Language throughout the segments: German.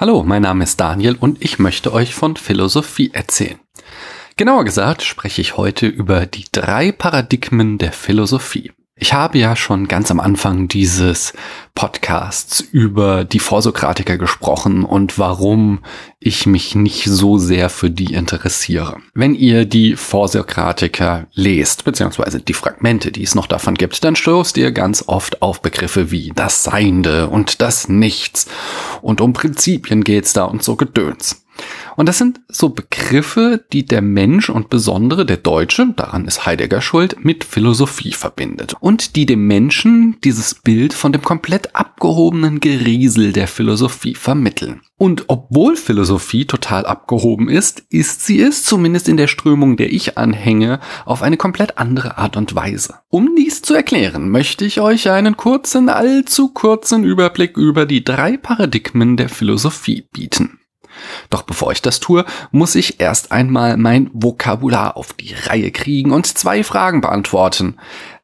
Hallo, mein Name ist Daniel und ich möchte euch von Philosophie erzählen. Genauer gesagt spreche ich heute über die drei Paradigmen der Philosophie. Ich habe ja schon ganz am Anfang dieses Podcasts über die Vorsokratiker gesprochen und warum ich mich nicht so sehr für die interessiere. Wenn ihr die Vorsokratiker lest, beziehungsweise die Fragmente, die es noch davon gibt, dann stoßt ihr ganz oft auf Begriffe wie das Seiende und das Nichts und um Prinzipien geht's da und so Gedöns. Und das sind so Begriffe, die der Mensch und besondere der Deutsche, daran ist Heidegger schuld, mit Philosophie verbindet. Und die dem Menschen dieses Bild von dem komplett abgehobenen Geriesel der Philosophie vermitteln. Und obwohl Philosophie total abgehoben ist, ist sie es, zumindest in der Strömung, der ich anhänge, auf eine komplett andere Art und Weise. Um dies zu erklären, möchte ich euch einen kurzen, allzu kurzen Überblick über die drei Paradigmen der Philosophie bieten. Doch bevor ich das tue, muss ich erst einmal mein Vokabular auf die Reihe kriegen und zwei Fragen beantworten.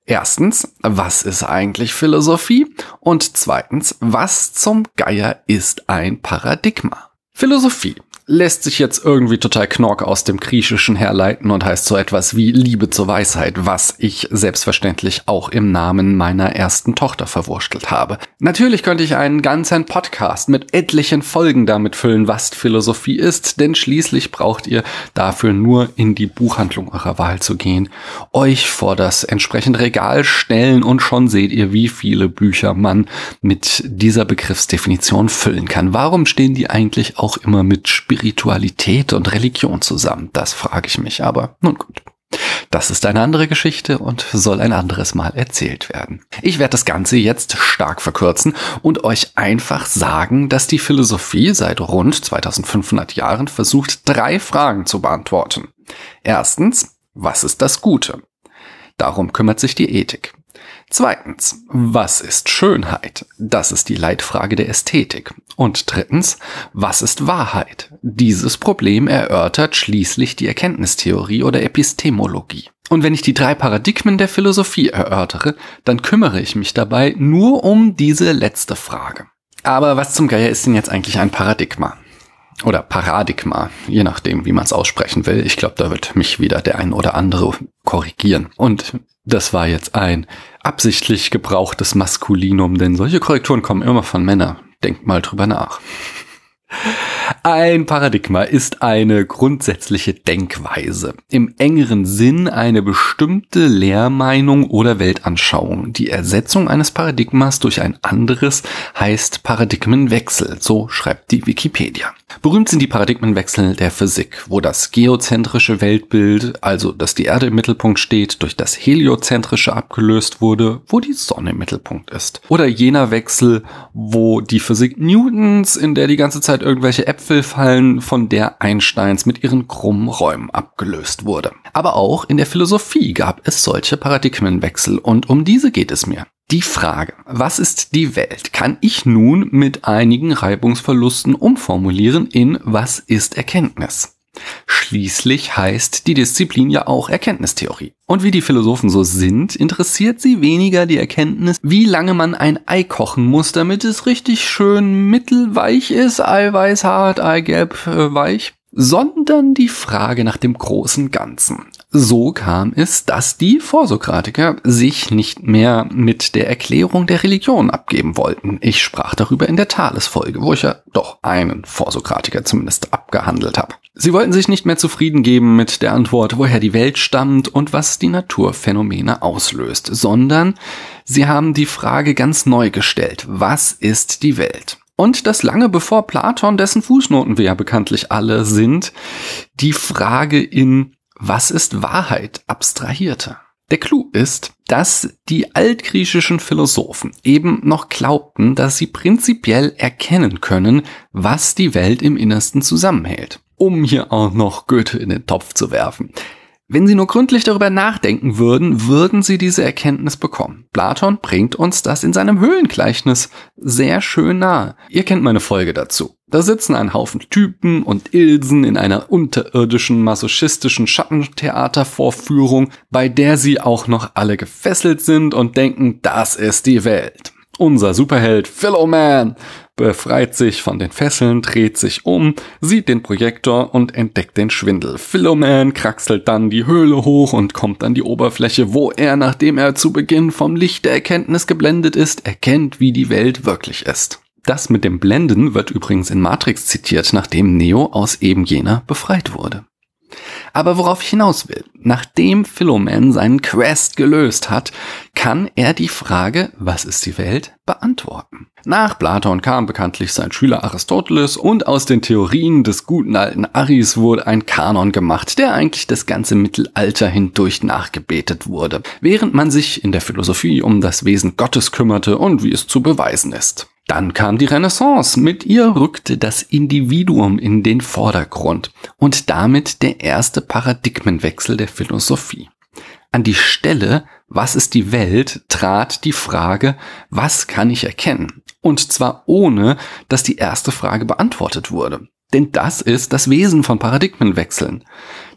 Erstens, was ist eigentlich Philosophie? Und zweitens, was zum Geier ist ein Paradigma? Philosophie lässt sich jetzt irgendwie total knork aus dem Griechischen herleiten und heißt so etwas wie Liebe zur Weisheit, was ich selbstverständlich auch im Namen meiner ersten Tochter verwurstelt habe. Natürlich könnte ich einen ganzen Podcast mit etlichen Folgen damit füllen, was Philosophie ist, denn schließlich braucht ihr dafür nur in die Buchhandlung eurer Wahl zu gehen, euch vor das entsprechende Regal stellen und schon seht ihr, wie viele Bücher man mit dieser Begriffsdefinition füllen kann. Warum stehen die eigentlich auch immer mit Spiel Spiritualität und Religion zusammen? Das frage ich mich, aber nun gut. Das ist eine andere Geschichte und soll ein anderes Mal erzählt werden. Ich werde das Ganze jetzt stark verkürzen und euch einfach sagen, dass die Philosophie seit rund 2500 Jahren versucht, drei Fragen zu beantworten. Erstens, was ist das Gute? Darum kümmert sich die Ethik. Zweitens, was ist Schönheit? Das ist die Leitfrage der Ästhetik. Und drittens, was ist Wahrheit? Dieses Problem erörtert schließlich die Erkenntnistheorie oder Epistemologie. Und wenn ich die drei Paradigmen der Philosophie erörtere, dann kümmere ich mich dabei nur um diese letzte Frage. Aber was zum Geier ist denn jetzt eigentlich ein Paradigma? Oder Paradigma, je nachdem, wie man es aussprechen will. Ich glaube, da wird mich wieder der ein oder andere korrigieren. Und das war jetzt ein absichtlich gebrauchtes Maskulinum, denn solche Korrekturen kommen immer von Männern. Denkt mal drüber nach. Ein Paradigma ist eine grundsätzliche Denkweise. Im engeren Sinn eine bestimmte Lehrmeinung oder Weltanschauung. Die Ersetzung eines Paradigmas durch ein anderes heißt Paradigmenwechsel. So schreibt die Wikipedia. Berühmt sind die Paradigmenwechsel der Physik, wo das geozentrische Weltbild, also dass die Erde im Mittelpunkt steht, durch das heliozentrische abgelöst wurde, wo die Sonne im Mittelpunkt ist. Oder jener Wechsel, wo die Physik Newtons, in der die ganze Zeit irgendwelche Äpfel fallen, von der Einsteins mit ihren krummen Räumen abgelöst wurde. Aber auch in der Philosophie gab es solche Paradigmenwechsel und um diese geht es mir. Die Frage, was ist die Welt, kann ich nun mit einigen Reibungsverlusten umformulieren in was ist Erkenntnis? Schließlich heißt die Disziplin ja auch Erkenntnistheorie. Und wie die Philosophen so sind, interessiert sie weniger die Erkenntnis, wie lange man ein Ei kochen muss, damit es richtig schön mittelweich ist, Eiweiß hart, Eigelb äh, weich, sondern die Frage nach dem großen Ganzen. So kam es, dass die Vorsokratiker sich nicht mehr mit der Erklärung der Religion abgeben wollten. Ich sprach darüber in der Thales-Folge, wo ich ja doch einen Vorsokratiker zumindest abgehandelt habe. Sie wollten sich nicht mehr zufrieden geben mit der Antwort, woher die Welt stammt und was die Naturphänomene auslöst, sondern sie haben die Frage ganz neu gestellt. Was ist die Welt? Und das lange bevor Platon, dessen Fußnoten wir ja bekanntlich alle sind, die Frage in Was ist Wahrheit abstrahierte. Der Clou ist, dass die altgriechischen Philosophen eben noch glaubten, dass sie prinzipiell erkennen können, was die Welt im Innersten zusammenhält. Um hier auch noch Goethe in den Topf zu werfen. Wenn Sie nur gründlich darüber nachdenken würden, würden Sie diese Erkenntnis bekommen. Platon bringt uns das in seinem Höhlengleichnis sehr schön nahe. Ihr kennt meine Folge dazu. Da sitzen ein Haufen Typen und Ilsen in einer unterirdischen, masochistischen Schattentheatervorführung, bei der sie auch noch alle gefesselt sind und denken, das ist die Welt. Unser Superheld Philoman befreit sich von den Fesseln, dreht sich um, sieht den Projektor und entdeckt den Schwindel. Philoman kraxelt dann die Höhle hoch und kommt an die Oberfläche, wo er, nachdem er zu Beginn vom Licht der Erkenntnis geblendet ist, erkennt, wie die Welt wirklich ist. Das mit dem Blenden wird übrigens in Matrix zitiert, nachdem Neo aus eben jener befreit wurde. Aber worauf ich hinaus will, nachdem Philoman seinen Quest gelöst hat, kann er die Frage, was ist die Welt, beantworten. Nach Platon kam bekanntlich sein Schüler Aristoteles und aus den Theorien des guten alten Aris wurde ein Kanon gemacht, der eigentlich das ganze Mittelalter hindurch nachgebetet wurde, während man sich in der Philosophie um das Wesen Gottes kümmerte und wie es zu beweisen ist. Dann kam die Renaissance. Mit ihr rückte das Individuum in den Vordergrund und damit der erste Paradigmenwechsel der Philosophie. An die Stelle, was ist die Welt, trat die Frage, was kann ich erkennen? Und zwar ohne, dass die erste Frage beantwortet wurde. Denn das ist das Wesen von Paradigmenwechseln.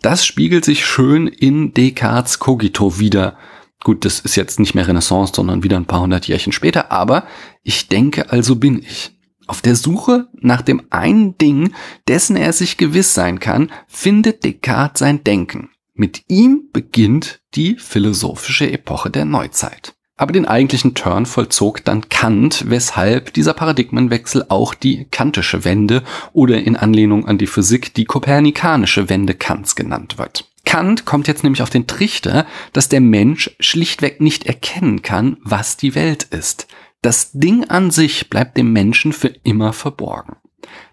Das spiegelt sich schön in Descartes Cogito wieder, Gut, das ist jetzt nicht mehr Renaissance, sondern wieder ein paar hundert Jährchen später, aber ich denke, also bin ich. Auf der Suche nach dem einen Ding, dessen er sich gewiss sein kann, findet Descartes sein Denken. Mit ihm beginnt die philosophische Epoche der Neuzeit. Aber den eigentlichen Turn vollzog dann Kant, weshalb dieser Paradigmenwechsel auch die kantische Wende oder in Anlehnung an die Physik die kopernikanische Wende Kants genannt wird. Kant kommt jetzt nämlich auf den Trichter, dass der Mensch schlichtweg nicht erkennen kann, was die Welt ist. Das Ding an sich bleibt dem Menschen für immer verborgen.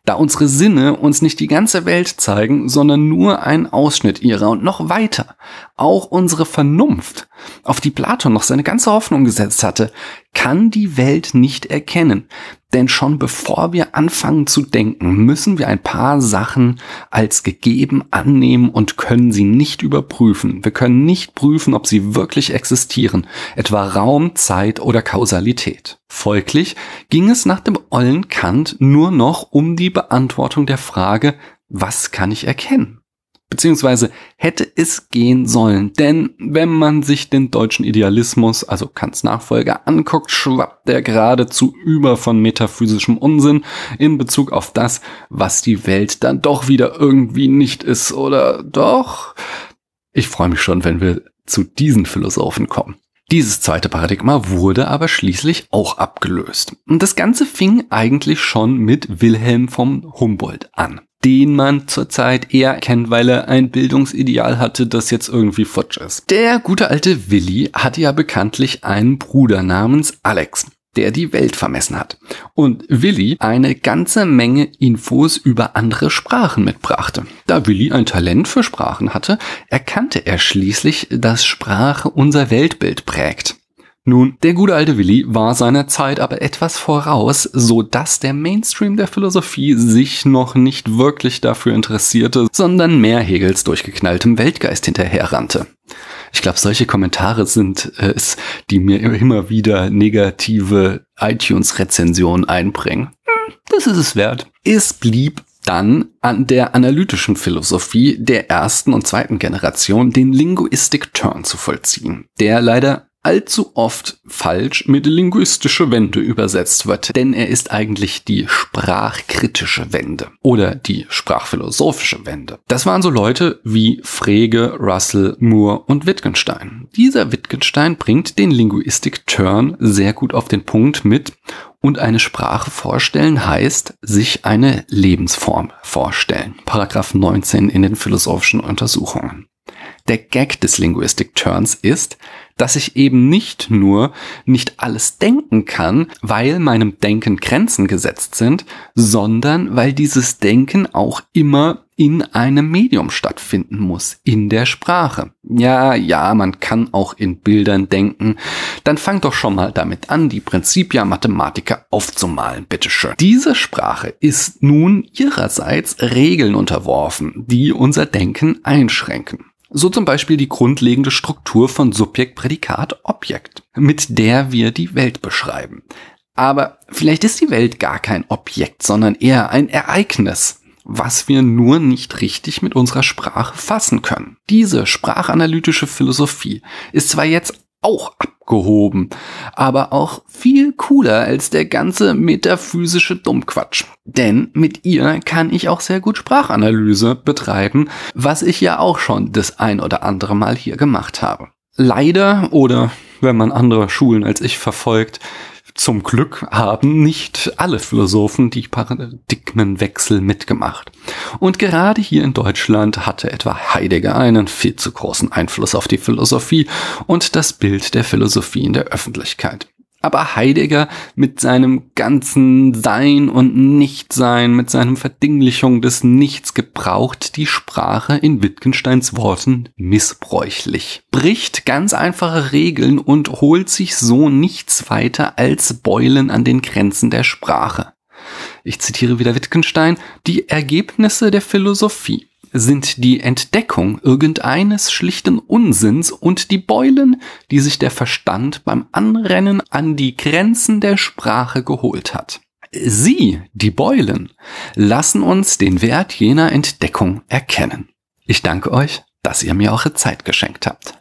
Da unsere Sinne uns nicht die ganze Welt zeigen, sondern nur einen Ausschnitt ihrer und noch weiter, auch unsere Vernunft, auf die Platon noch seine ganze Hoffnung gesetzt hatte, kann die Welt nicht erkennen. Denn schon bevor wir anfangen zu denken, müssen wir ein paar Sachen als gegeben annehmen und können sie nicht überprüfen. Wir können nicht prüfen, ob sie wirklich existieren, etwa Raum, Zeit oder Kausalität. Folglich ging es nach dem ollen Kant nur noch um die Beantwortung der Frage, was kann ich erkennen? Beziehungsweise hätte es gehen sollen, denn wenn man sich den deutschen Idealismus, also Kants Nachfolger, anguckt, schwappt der geradezu über von metaphysischem Unsinn in Bezug auf das, was die Welt dann doch wieder irgendwie nicht ist, oder doch? Ich freue mich schon, wenn wir zu diesen Philosophen kommen. Dieses zweite Paradigma wurde aber schließlich auch abgelöst. Und das Ganze fing eigentlich schon mit Wilhelm vom Humboldt an den man zurzeit eher kennt, weil er ein Bildungsideal hatte, das jetzt irgendwie futsch ist. Der gute alte Willi hatte ja bekanntlich einen Bruder namens Alex der die Welt vermessen hat. Und Willi eine ganze Menge Infos über andere Sprachen mitbrachte. Da Willi ein Talent für Sprachen hatte, erkannte er schließlich, dass Sprache unser Weltbild prägt. Nun, der gute alte Willi war seiner Zeit aber etwas voraus, so dass der Mainstream der Philosophie sich noch nicht wirklich dafür interessierte, sondern mehr Hegels durchgeknalltem Weltgeist hinterherrannte. Ich glaube, solche Kommentare sind äh, es, die mir immer wieder negative iTunes-Rezensionen einbringen. Hm, das ist es wert. Es blieb dann an der analytischen Philosophie der ersten und zweiten Generation den Linguistic Turn zu vollziehen, der leider allzu oft falsch mit linguistische Wende übersetzt wird, denn er ist eigentlich die sprachkritische Wende oder die sprachphilosophische Wende. Das waren so Leute wie Frege, Russell, Moore und Wittgenstein. Dieser Wittgenstein bringt den Linguistic Turn sehr gut auf den Punkt mit und eine Sprache vorstellen heißt sich eine Lebensform vorstellen. Paragraph 19 in den philosophischen Untersuchungen. Der Gag des Linguistic Turns ist, dass ich eben nicht nur nicht alles denken kann, weil meinem Denken Grenzen gesetzt sind, sondern weil dieses Denken auch immer in einem Medium stattfinden muss, in der Sprache. Ja, ja, man kann auch in Bildern denken. Dann fang doch schon mal damit an, die Prinzipia Mathematica aufzumalen, bitteschön. Diese Sprache ist nun ihrerseits Regeln unterworfen, die unser Denken einschränken. So zum Beispiel die grundlegende Struktur von Subjekt, Prädikat, Objekt, mit der wir die Welt beschreiben. Aber vielleicht ist die Welt gar kein Objekt, sondern eher ein Ereignis, was wir nur nicht richtig mit unserer Sprache fassen können. Diese sprachanalytische Philosophie ist zwar jetzt auch abgehoben, aber auch viel cooler als der ganze metaphysische Dummquatsch. Denn mit ihr kann ich auch sehr gut Sprachanalyse betreiben, was ich ja auch schon das ein oder andere Mal hier gemacht habe. Leider oder wenn man andere Schulen als ich verfolgt, zum Glück haben nicht alle Philosophen die Paradigmenwechsel mitgemacht. Und gerade hier in Deutschland hatte etwa Heidegger einen viel zu großen Einfluss auf die Philosophie und das Bild der Philosophie in der Öffentlichkeit aber Heidegger mit seinem ganzen Sein und Nichtsein, mit seinem Verdinglichung des Nichts gebraucht die Sprache in Wittgensteins Worten missbräuchlich, bricht ganz einfache Regeln und holt sich so nichts weiter als Beulen an den Grenzen der Sprache. Ich zitiere wieder Wittgenstein, die Ergebnisse der Philosophie sind die Entdeckung irgendeines schlichten Unsinns und die Beulen, die sich der Verstand beim Anrennen an die Grenzen der Sprache geholt hat. Sie, die Beulen, lassen uns den Wert jener Entdeckung erkennen. Ich danke euch, dass ihr mir eure Zeit geschenkt habt.